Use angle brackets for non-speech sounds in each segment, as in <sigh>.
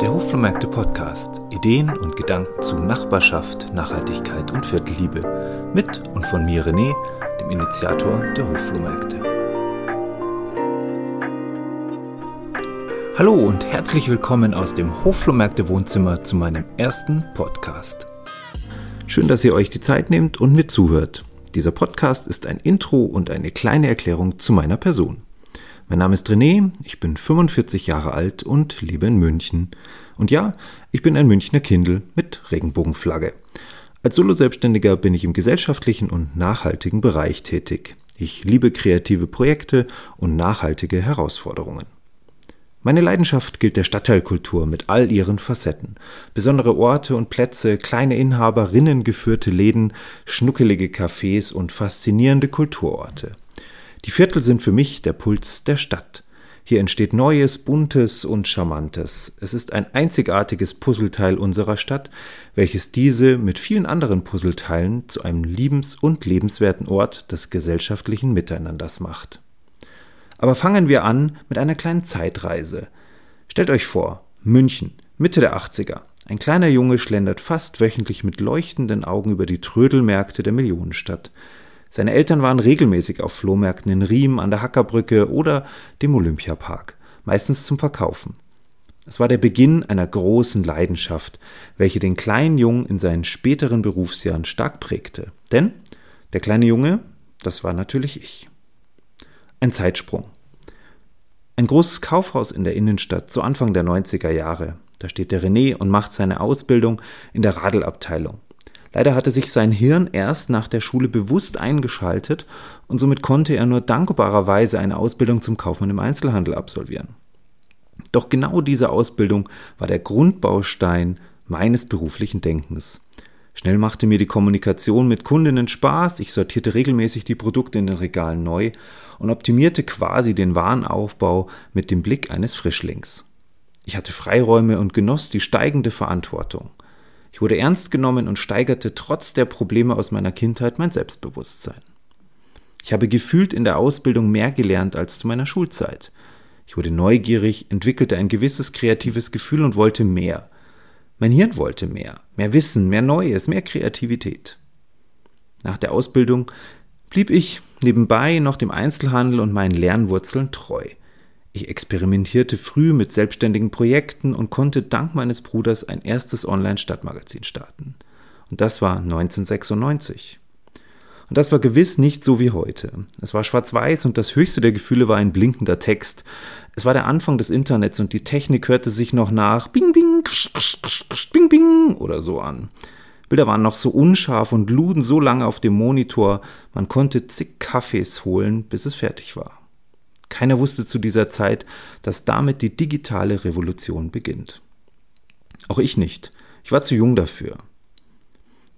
Der Hoflohmärkte Podcast. Ideen und Gedanken zu Nachbarschaft, Nachhaltigkeit und Viertelliebe. Mit und von mir René, dem Initiator der Hoflohmärkte. Hallo und herzlich willkommen aus dem Hoflohmärkte Wohnzimmer zu meinem ersten Podcast. Schön, dass ihr euch die Zeit nehmt und mir zuhört. Dieser Podcast ist ein Intro und eine kleine Erklärung zu meiner Person. Mein Name ist René, ich bin 45 Jahre alt und lebe in München. Und ja, ich bin ein Münchner Kindl mit Regenbogenflagge. Als Solo-Selbstständiger bin ich im gesellschaftlichen und nachhaltigen Bereich tätig. Ich liebe kreative Projekte und nachhaltige Herausforderungen. Meine Leidenschaft gilt der Stadtteilkultur mit all ihren Facetten. Besondere Orte und Plätze, kleine Inhaberinnen geführte Läden, schnuckelige Cafés und faszinierende Kulturorte. Die Viertel sind für mich der Puls der Stadt. Hier entsteht Neues, Buntes und Charmantes. Es ist ein einzigartiges Puzzleteil unserer Stadt, welches diese mit vielen anderen Puzzleteilen zu einem liebens- und lebenswerten Ort des gesellschaftlichen Miteinanders macht. Aber fangen wir an mit einer kleinen Zeitreise. Stellt euch vor, München, Mitte der 80er. Ein kleiner Junge schlendert fast wöchentlich mit leuchtenden Augen über die Trödelmärkte der Millionenstadt. Seine Eltern waren regelmäßig auf Flohmärkten in Riem, an der Hackerbrücke oder dem Olympiapark, meistens zum Verkaufen. Es war der Beginn einer großen Leidenschaft, welche den kleinen Jungen in seinen späteren Berufsjahren stark prägte. Denn der kleine Junge, das war natürlich ich. Ein Zeitsprung. Ein großes Kaufhaus in der Innenstadt zu Anfang der 90er Jahre. Da steht der René und macht seine Ausbildung in der Radelabteilung. Leider hatte sich sein Hirn erst nach der Schule bewusst eingeschaltet und somit konnte er nur dankbarerweise eine Ausbildung zum Kaufmann im Einzelhandel absolvieren. Doch genau diese Ausbildung war der Grundbaustein meines beruflichen Denkens. Schnell machte mir die Kommunikation mit Kundinnen Spaß, ich sortierte regelmäßig die Produkte in den Regalen neu und optimierte quasi den Warenaufbau mit dem Blick eines Frischlings. Ich hatte Freiräume und genoss die steigende Verantwortung. Ich wurde ernst genommen und steigerte trotz der Probleme aus meiner Kindheit mein Selbstbewusstsein. Ich habe gefühlt in der Ausbildung mehr gelernt als zu meiner Schulzeit. Ich wurde neugierig, entwickelte ein gewisses kreatives Gefühl und wollte mehr. Mein Hirn wollte mehr, mehr Wissen, mehr Neues, mehr Kreativität. Nach der Ausbildung blieb ich nebenbei noch dem Einzelhandel und meinen Lernwurzeln treu. Ich experimentierte früh mit selbstständigen Projekten und konnte dank meines Bruders ein erstes Online-Stadtmagazin starten. Und das war 1996. Und das war gewiss nicht so wie heute. Es war schwarz-weiß und das höchste der Gefühle war ein blinkender Text. Es war der Anfang des Internets und die Technik hörte sich noch nach Bing Bing, Bing Bing oder so an. Bilder waren noch so unscharf und luden so lange auf dem Monitor, man konnte zig Kaffees holen, bis es fertig war. Keiner wusste zu dieser Zeit, dass damit die digitale Revolution beginnt. Auch ich nicht. Ich war zu jung dafür.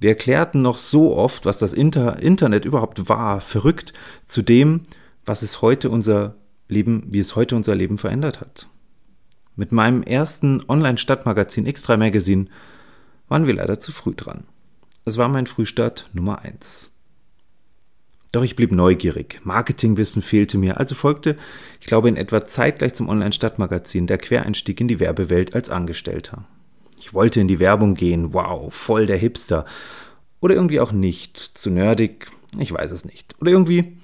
Wir erklärten noch so oft, was das Inter Internet überhaupt war, verrückt zu dem, was es heute unser Leben, wie es heute unser Leben verändert hat. Mit meinem ersten Online-Stadtmagazin X3 Magazine waren wir leider zu früh dran. Es war mein Frühstart Nummer eins. Doch ich blieb neugierig. Marketingwissen fehlte mir, also folgte, ich glaube, in etwa zeitgleich zum Online-Stadtmagazin der Quereinstieg in die Werbewelt als Angestellter. Ich wollte in die Werbung gehen, wow, voll der Hipster. Oder irgendwie auch nicht, zu nerdig, ich weiß es nicht. Oder irgendwie,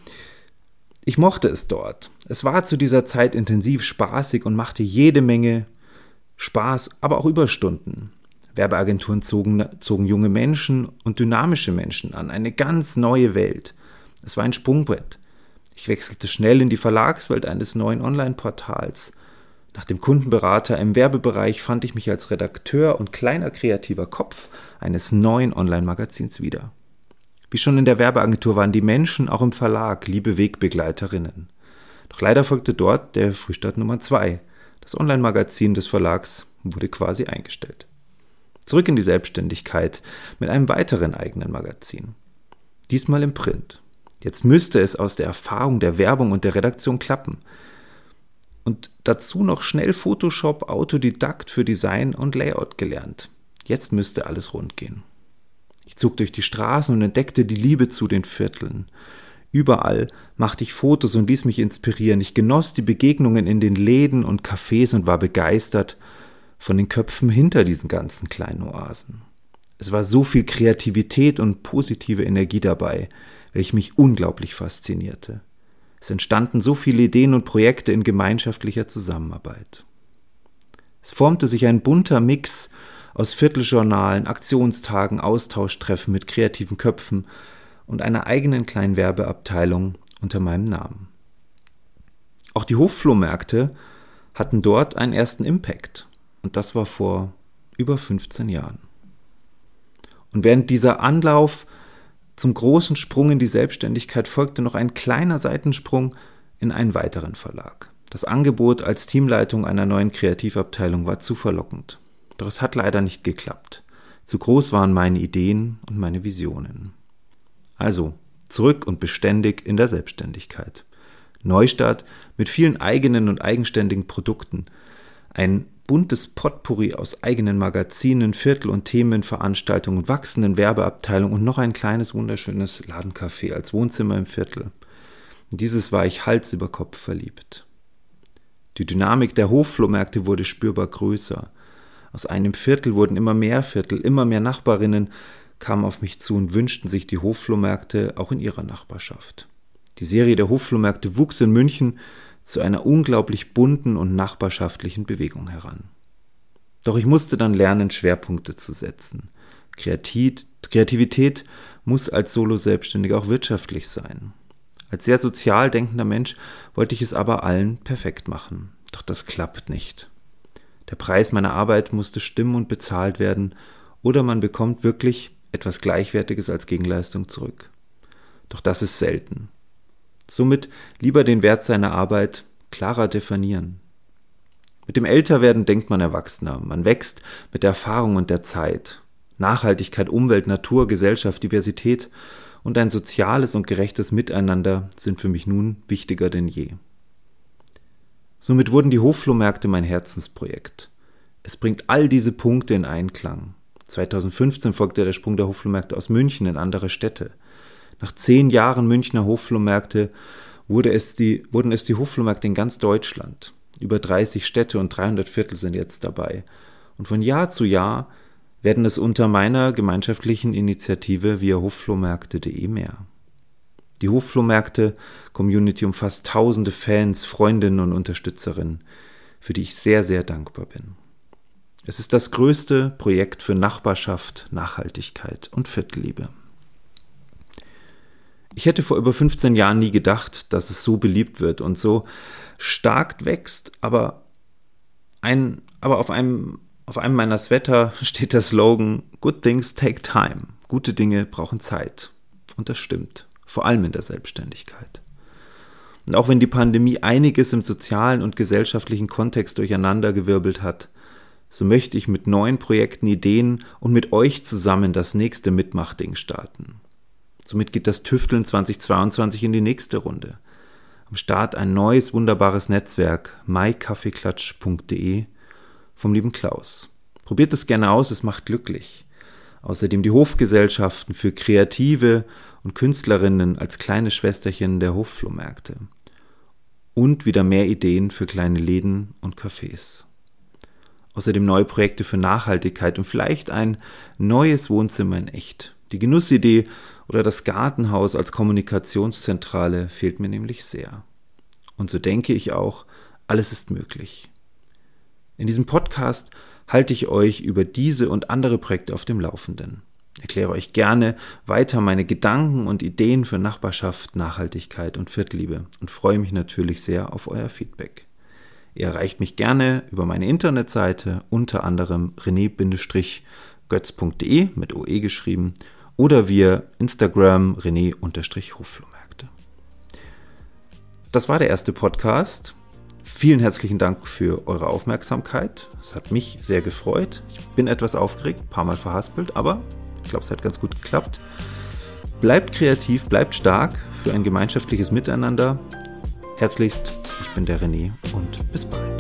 ich mochte es dort. Es war zu dieser Zeit intensiv spaßig und machte jede Menge Spaß, aber auch Überstunden. Werbeagenturen zogen, zogen junge Menschen und dynamische Menschen an, eine ganz neue Welt. Es war ein Sprungbrett. Ich wechselte schnell in die Verlagswelt eines neuen Online-Portals. Nach dem Kundenberater im Werbebereich fand ich mich als Redakteur und kleiner kreativer Kopf eines neuen Online-Magazins wieder. Wie schon in der Werbeagentur waren die Menschen auch im Verlag liebe Wegbegleiterinnen. Doch leider folgte dort der Frühstart Nummer zwei. Das Online-Magazin des Verlags wurde quasi eingestellt. Zurück in die Selbstständigkeit mit einem weiteren eigenen Magazin. Diesmal im Print. Jetzt müsste es aus der Erfahrung der Werbung und der Redaktion klappen. Und dazu noch schnell Photoshop Autodidakt für Design und Layout gelernt. Jetzt müsste alles rund gehen. Ich zog durch die Straßen und entdeckte die Liebe zu den Vierteln. Überall machte ich Fotos und ließ mich inspirieren. Ich genoss die Begegnungen in den Läden und Cafés und war begeistert von den Köpfen hinter diesen ganzen kleinen Oasen. Es war so viel Kreativität und positive Energie dabei, welche mich unglaublich faszinierte. Es entstanden so viele Ideen und Projekte in gemeinschaftlicher Zusammenarbeit. Es formte sich ein bunter Mix aus Vierteljournalen, Aktionstagen, Austauschtreffen mit kreativen Köpfen und einer eigenen kleinen Werbeabteilung unter meinem Namen. Auch die Hofflohmärkte hatten dort einen ersten Impact und das war vor über 15 Jahren. Und während dieser Anlauf zum großen Sprung in die Selbstständigkeit folgte noch ein kleiner Seitensprung in einen weiteren Verlag. Das Angebot als Teamleitung einer neuen Kreativabteilung war zu verlockend. Doch es hat leider nicht geklappt. Zu groß waren meine Ideen und meine Visionen. Also zurück und beständig in der Selbstständigkeit. Neustart mit vielen eigenen und eigenständigen Produkten. Ein buntes Potpourri aus eigenen Magazinen, Viertel- und Themenveranstaltungen, wachsenden Werbeabteilungen und noch ein kleines wunderschönes Ladencafé als Wohnzimmer im Viertel. In dieses war ich Hals über Kopf verliebt. Die Dynamik der Hofflohmärkte wurde spürbar größer. Aus einem Viertel wurden immer mehr Viertel, immer mehr Nachbarinnen kamen auf mich zu und wünschten sich die Hofflohmärkte auch in ihrer Nachbarschaft. Die Serie der Hofflohmärkte wuchs in München zu einer unglaublich bunten und nachbarschaftlichen Bewegung heran. Doch ich musste dann lernen, Schwerpunkte zu setzen. Kreativität muss als Solo-Selbstständiger auch wirtschaftlich sein. Als sehr sozial denkender Mensch wollte ich es aber allen perfekt machen. Doch das klappt nicht. Der Preis meiner Arbeit musste stimmen und bezahlt werden, oder man bekommt wirklich etwas Gleichwertiges als Gegenleistung zurück. Doch das ist selten. Somit lieber den Wert seiner Arbeit klarer definieren. Mit dem Älterwerden denkt man erwachsener. Man wächst mit der Erfahrung und der Zeit. Nachhaltigkeit, Umwelt, Natur, Gesellschaft, Diversität und ein soziales und gerechtes Miteinander sind für mich nun wichtiger denn je. Somit wurden die Hofflohmärkte mein Herzensprojekt. Es bringt all diese Punkte in Einklang. 2015 folgte der Sprung der Hofflohmärkte aus München in andere Städte. Nach zehn Jahren Münchner Hofflohmärkte wurde es die, wurden es die Hofflohmärkte in ganz Deutschland. Über 30 Städte und 300 Viertel sind jetzt dabei. Und von Jahr zu Jahr werden es unter meiner gemeinschaftlichen Initiative via Hofflohmärkte.de mehr. Die Hofflohmärkte Community umfasst tausende Fans, Freundinnen und Unterstützerinnen, für die ich sehr, sehr dankbar bin. Es ist das größte Projekt für Nachbarschaft, Nachhaltigkeit und Viertelliebe. Ich hätte vor über 15 Jahren nie gedacht, dass es so beliebt wird und so stark wächst, aber, ein, aber auf, einem, auf einem meiner Sweater <laughs> steht der Slogan Good things take time. Gute Dinge brauchen Zeit. Und das stimmt, vor allem in der Selbstständigkeit. Und auch wenn die Pandemie einiges im sozialen und gesellschaftlichen Kontext durcheinandergewirbelt hat, so möchte ich mit neuen Projekten, Ideen und mit euch zusammen das nächste Mitmachding starten. Somit geht das Tüfteln 2022 in die nächste Runde. Am Start ein neues wunderbares Netzwerk mykaffeeklatsch.de vom lieben Klaus. Probiert es gerne aus, es macht glücklich. Außerdem die Hofgesellschaften für Kreative und Künstlerinnen als kleine Schwesterchen der Hofflohmärkte. Und wieder mehr Ideen für kleine Läden und Cafés. Außerdem neue Projekte für Nachhaltigkeit und vielleicht ein neues Wohnzimmer in echt. Die Genussidee oder das Gartenhaus als Kommunikationszentrale fehlt mir nämlich sehr. Und so denke ich auch, alles ist möglich. In diesem Podcast halte ich euch über diese und andere Projekte auf dem Laufenden. Erkläre euch gerne weiter meine Gedanken und Ideen für Nachbarschaft, Nachhaltigkeit und Viertelliebe und freue mich natürlich sehr auf euer Feedback. Ihr erreicht mich gerne über meine Internetseite, unter anderem rené-götz.de mit OE geschrieben oder via Instagram rené-hoflohmärkte. Das war der erste Podcast. Vielen herzlichen Dank für eure Aufmerksamkeit. Es hat mich sehr gefreut. Ich bin etwas aufgeregt, ein paar Mal verhaspelt, aber ich glaube, es hat ganz gut geklappt. Bleibt kreativ, bleibt stark für ein gemeinschaftliches Miteinander. Herzlichst, ich bin der René und bis bald.